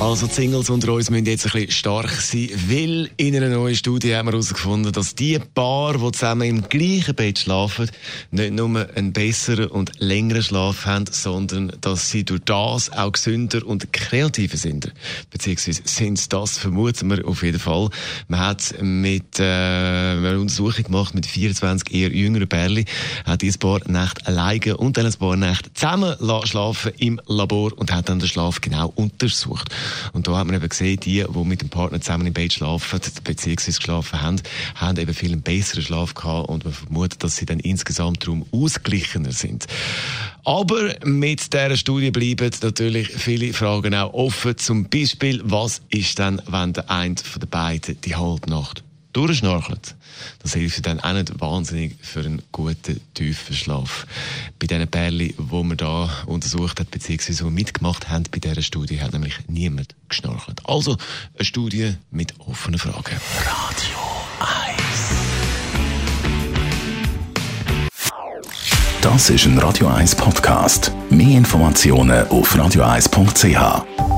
also die Singles unter uns müssen jetzt ein bisschen stark sein, weil in einer neuen Studie haben wir herausgefunden, dass die Paar, die zusammen im gleichen Bett schlafen, nicht nur einen besseren und längeren Schlaf haben, sondern dass sie durch das auch gesünder und kreativer sind. Beziehungsweise sind das, vermuten wir auf jeden Fall. Man hat mit äh, eine Untersuchung gemacht mit 24 eher jüngeren Pärchen, hat dieses Paar Nacht alleine und dann ein paar Nächte zusammen schlafen im Labor und hat dann den Schlaf genau untersucht. Und da hat man eben gesehen, die, die mit dem Partner zusammen im Bett schlafen, beziehungsweise geschlafen haben, haben eben viel einen besseren Schlaf gehabt und man vermutet, dass sie dann insgesamt darum ausgeglichener sind. Aber mit dieser Studie bleiben natürlich viele Fragen auch offen. Zum Beispiel, was ist denn, wenn der eine von den beiden die Halbnacht durchschnorchelt. Das hilft dann auch nicht wahnsinnig für einen guten, tiefen Schlaf. Bei diesen Pärchen, die man da untersucht hat, beziehungsweise die mitgemacht haben bei dieser Studie, hat nämlich niemand geschnorchelt. Also eine Studie mit offenen Fragen. Radio 1 Das ist ein Radio 1 Podcast. Mehr Informationen auf radio1.ch.